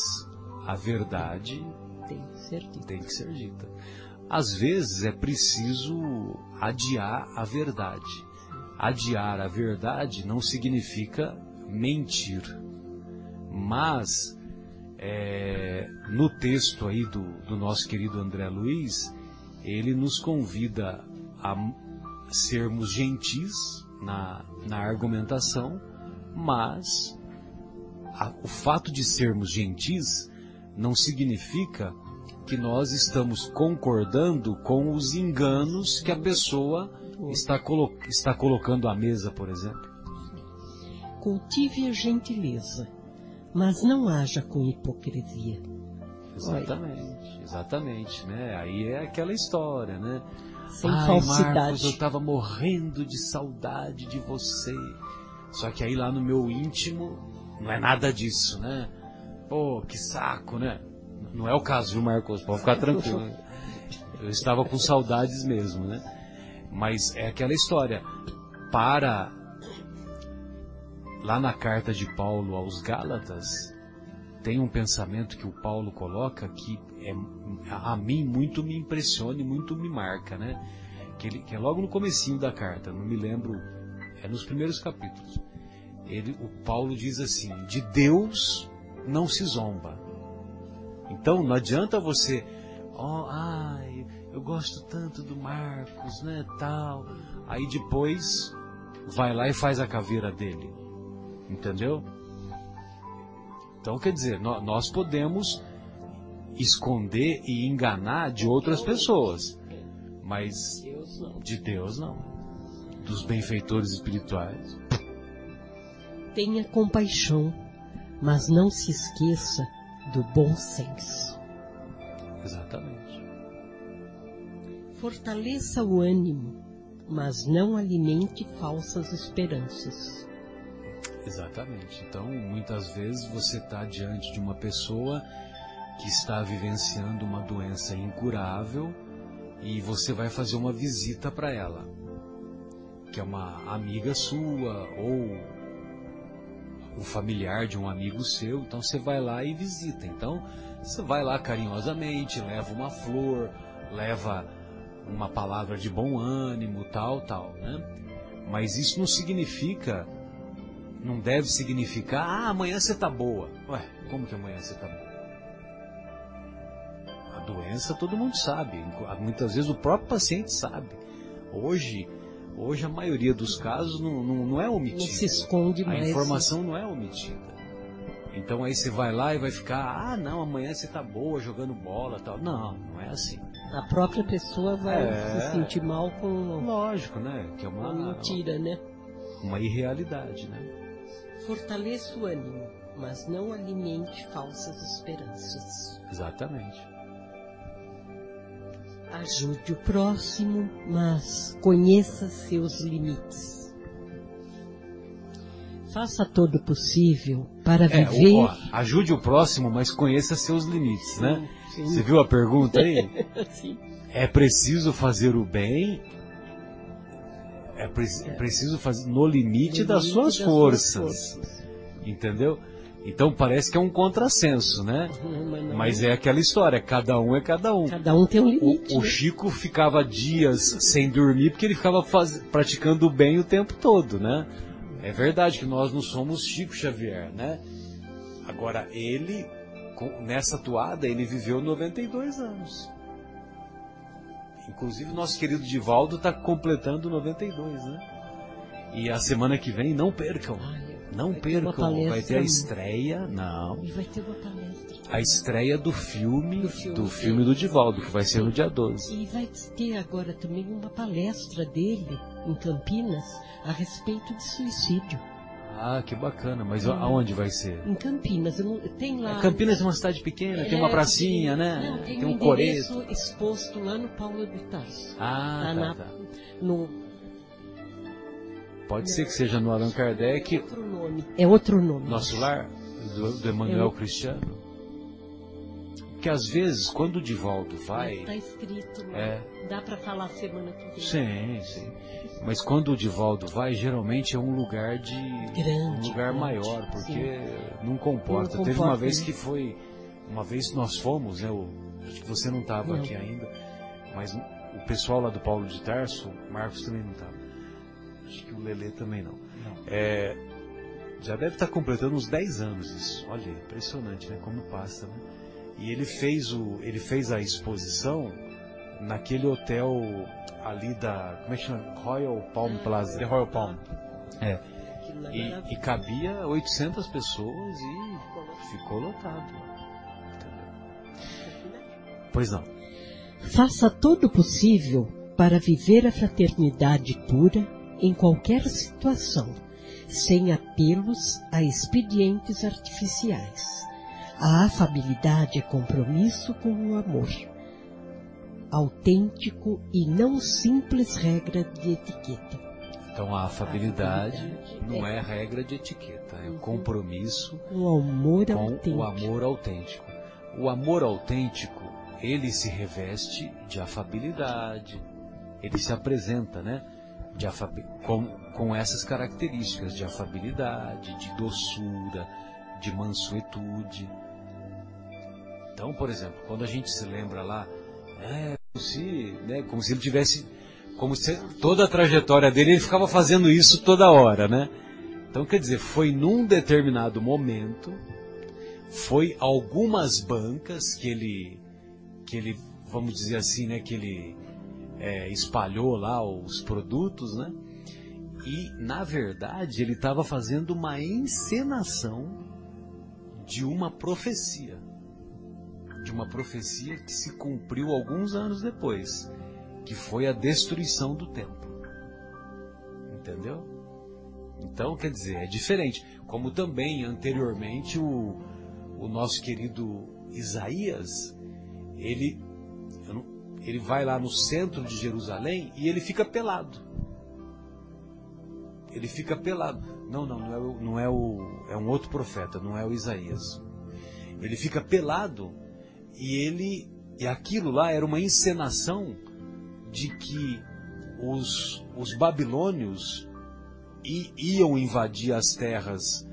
a verdade Tem que ser dita. tem que ser dita. Às vezes é preciso adiar a verdade. Adiar a verdade não significa mentir. Mas, é, no texto aí do, do nosso querido André Luiz, ele nos convida a sermos gentis na, na argumentação, mas a- o fato de sermos gentis não significa que nós estamos concordando com os enganos que a pessoa está, colo- está colocando à mesa, por exemplo. Cultive a gentileza, mas não haja com hipocrisia. Exatamente, exatamente, né? Aí é aquela história, né? Sem Ai, falsidade. Marcos, eu estava morrendo de saudade de você. Só que aí lá no meu íntimo não é nada disso, né? Pô, que saco, né? Não é o caso, viu, Marcos? Pode ficar tranquilo. né? Eu estava com saudades mesmo, né? Mas é aquela história. Para lá na carta de Paulo aos Gálatas, tem um pensamento que o Paulo coloca que é, a mim muito me impressiona e muito me marca, né? Que, ele, que é logo no comecinho da carta, não me lembro, é nos primeiros capítulos. Ele, o Paulo diz assim: de Deus não se zomba. Então não adianta você, ó, ai, eu gosto tanto do Marcos, né, tal. Aí depois vai lá e faz a caveira dele, entendeu? Então, quer dizer, nó- nós podemos esconder e enganar de outras pessoas, mas de Deus não. Dos benfeitores espirituais. Tenha compaixão, mas não se esqueça do bom senso. Exatamente. Fortaleça o ânimo, mas não alimente falsas esperanças. Exatamente. Então, muitas vezes você está diante de uma pessoa que está vivenciando uma doença incurável e você vai fazer uma visita para ela, que é uma amiga sua ou o familiar de um amigo seu. Então, você vai lá e visita. Então, você vai lá carinhosamente, leva uma flor, leva uma palavra de bom ânimo, tal, tal, né? Mas isso não significa não deve significar, ah, amanhã você tá boa. Ué, como que amanhã você tá boa? A doença todo mundo sabe, muitas vezes o próprio paciente sabe. Hoje, hoje a maioria dos casos não, não, não é Não omitida. se esconde A mais. informação não é omitida. Então aí você vai lá e vai ficar, ah, não, amanhã você tá boa jogando bola, tal. Não, não é assim. A própria pessoa vai É. se sentir mal com Lógico, né? Que é uma uma, mentira, né? uma irrealidade, né? Fortaleça o ânimo, mas não alimente falsas esperanças. Exatamente. Ajude o próximo, mas conheça seus limites. Faça todo o possível para É, viver. o- ó, ajude o próximo, mas conheça seus limites, né? Sim. Você viu a pergunta aí? Sim. É preciso fazer o bem. É, é preciso fazer no limite das suas forças. Entendeu? Então parece que é um contrassenso, né? Não, mas é aquela história, cada um é cada um. Cada um tem um limite. O, o né? Chico ficava dias sem dormir porque ele ficava faz- praticando o bem o tempo todo, né? É verdade que nós não somos Chico Xavier, né? Agora, ele, nessa toada, ele viveu 92 anos. Inclusive, nosso querido Divaldo está completando 92, né? E a semana que vem, não percam. Não vai ter percam. Vai ter a estreia, não. E vai ter uma palestra. A estreia do filme, Do filme, do filme do Divaldo, que vai ser no dia 12. E vai ter agora também uma palestra dele em Campinas a respeito de suicídio. Ah, que bacana. Mas Hum. aonde vai ser? Em Campinas, eu não- tem lá. Campinas é uma cidade pequena, tem uma É, pracinha, tem- né? Não, tem, tem um um coreto. exposto lá no Paulo de Tarso. Ah, tá, na- tá. No, Pode ser que seja no Allan é Kardec, outro nome. É outro nome. nosso lar, do, do Emanuel Eu- Cristiano. Que às vezes, quando o Divaldo vai. Está escrito lá. É. Dá para falar semana que vem. Sim, sim. Mas quando o Divaldo vai, geralmente é um lugar de. Grande, um lugar grande, maior, porque sim. não comporta. Não Teve uma vez né? que foi. Uma vez nós fomos, né? o- acho que você não estava Não. aqui ainda, mas o pessoal lá do Paulo de Tarso, Marcos também não estava. Acho que o Lelê também não. É, já deve estar completando uns 10 anos isso. Olha, impressionante, né? Como passa, né? E ele fez, o, ele fez a exposição naquele hotel ali da. Como é que chama? Royal Palm Plaza. The Royal Palm. É. É E, e cabia 800 pessoas e ficou lotado. Entendeu? Pois não. Faça todo o possível para viver a fraternidade pura em qualquer situação, sem apelos a expedientes artificiais. A afabilidade é compromisso com o amor, autêntico e não simples regra de etiqueta. Então a afabilidade Afabilidade não é- é regra de etiqueta, é o Uhum. compromisso O amor com autêntico. o amor autêntico. O amor autêntico, ele se reveste de afabilidade, ele se apresenta, né? De afabi- com, com essas características de afabilidade, de doçura, de mansuetude. Então, por exemplo, quando a gente se lembra lá, é como se, né, como se ele tivesse, como se toda a trajetória dele ele ficava fazendo isso toda hora, né? Então, quer dizer, foi num determinado momento, foi algumas bancas que ele, que ele, vamos dizer assim, né, que ele é, espalhou lá os produtos, né? E na verdade ele estava fazendo uma encenação de uma profecia, de uma profecia que se cumpriu alguns anos depois, que foi a destruição do templo. Entendeu? Então, quer dizer, é diferente. Como também anteriormente o, o nosso querido Isaías, ele, ele vai lá no centro de Jerusalém e ele fica pelado. Ele fica pelado. Não, não, não é, não é o. É um outro profeta, não é o Isaías. Ele fica pelado e ele. E aquilo lá era uma encenação de que os, os babilônios iam invadir as terras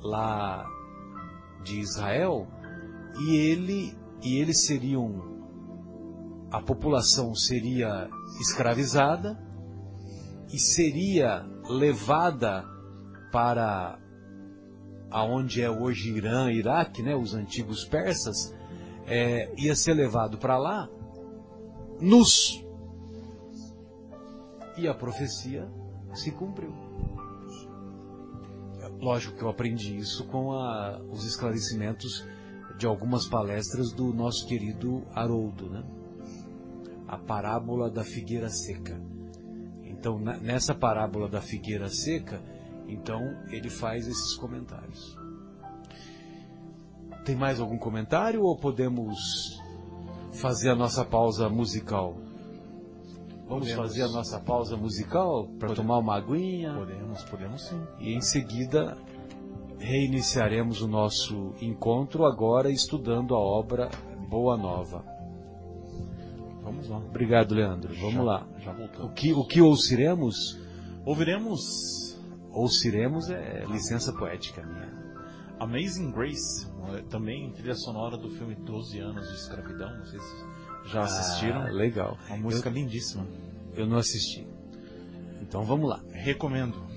lá de Israel e ele e eles seriam a população seria escravizada e seria levada para aonde é hoje Irã, Iraque, né, os antigos persas, é, ia ser levado para lá nus. E a profecia se cumpriu. Lógico que eu aprendi isso com a- os esclarecimentos de algumas palestras do nosso querido Haroldo, né? A parábola da figueira seca. Então, nessa parábola da figueira seca, então ele faz esses comentários. Tem mais algum comentário ou podemos fazer a nossa pausa musical? Vamos Podemos. fazer a nossa pausa musical para tomar uma aguinha Podemos, podemos sim. e em seguida reiniciaremos o nosso encontro agora estudando a obra Boa Nova. Vamos lá. Obrigado, Leandro. Vamos Já- lá. Já O voltamos. que, o que? Ouviremos Ouçiremos é licença poética minha. Amazing Grace, também trilha sonora do filme 12 anos de escravidão, não sei se já assistiram. Ah, legal. Uma música lindíssima. Eu não assisti. Então vamos lá. Recomendo.